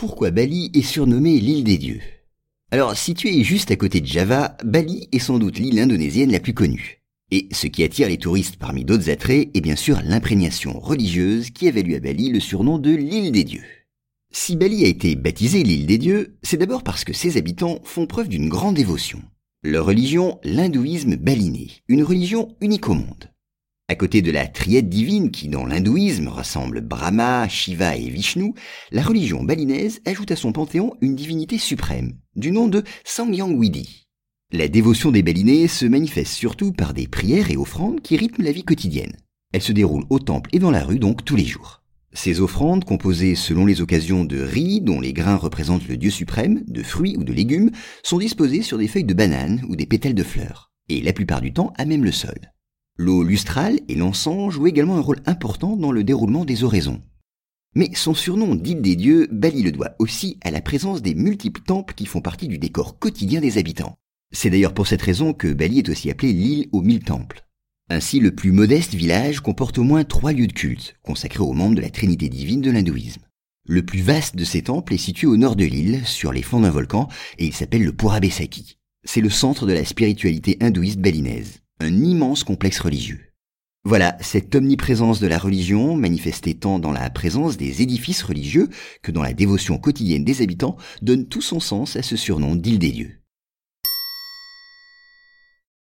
pourquoi Bali est surnommée l'île des dieux Alors, située juste à côté de Java, Bali est sans doute l'île indonésienne la plus connue. Et ce qui attire les touristes parmi d'autres attraits est bien sûr l'imprégnation religieuse qui a valu à Bali le surnom de l'île des dieux. Si Bali a été baptisée l'île des dieux, c'est d'abord parce que ses habitants font preuve d'une grande dévotion. Leur religion, l'hindouisme baliné, une religion unique au monde. À côté de la triade divine qui, dans l'hindouisme, rassemble Brahma, Shiva et Vishnu, la religion balinaise ajoute à son panthéon une divinité suprême, du nom de Sangyangwidi. La dévotion des balinés se manifeste surtout par des prières et offrandes qui rythment la vie quotidienne. Elles se déroulent au temple et dans la rue donc tous les jours. Ces offrandes, composées selon les occasions de riz dont les grains représentent le dieu suprême, de fruits ou de légumes, sont disposées sur des feuilles de banane ou des pétales de fleurs, et la plupart du temps à même le sol. L'eau lustrale et l'encens jouent également un rôle important dans le déroulement des oraisons. Mais son surnom d'île des dieux, Bali le doit aussi à la présence des multiples temples qui font partie du décor quotidien des habitants. C'est d'ailleurs pour cette raison que Bali est aussi appelé l'île aux mille temples. Ainsi, le plus modeste village comporte au moins trois lieux de culte, consacrés aux membres de la Trinité divine de l'hindouisme. Le plus vaste de ces temples est situé au nord de l'île, sur les flancs d'un volcan, et il s'appelle le Purabesaki. C'est le centre de la spiritualité hindouiste balinaise, un immense complexe religieux. Voilà, cette omniprésence de la religion, manifestée tant dans la présence des édifices religieux que dans la dévotion quotidienne des habitants, donne tout son sens à ce surnom d'île des dieux.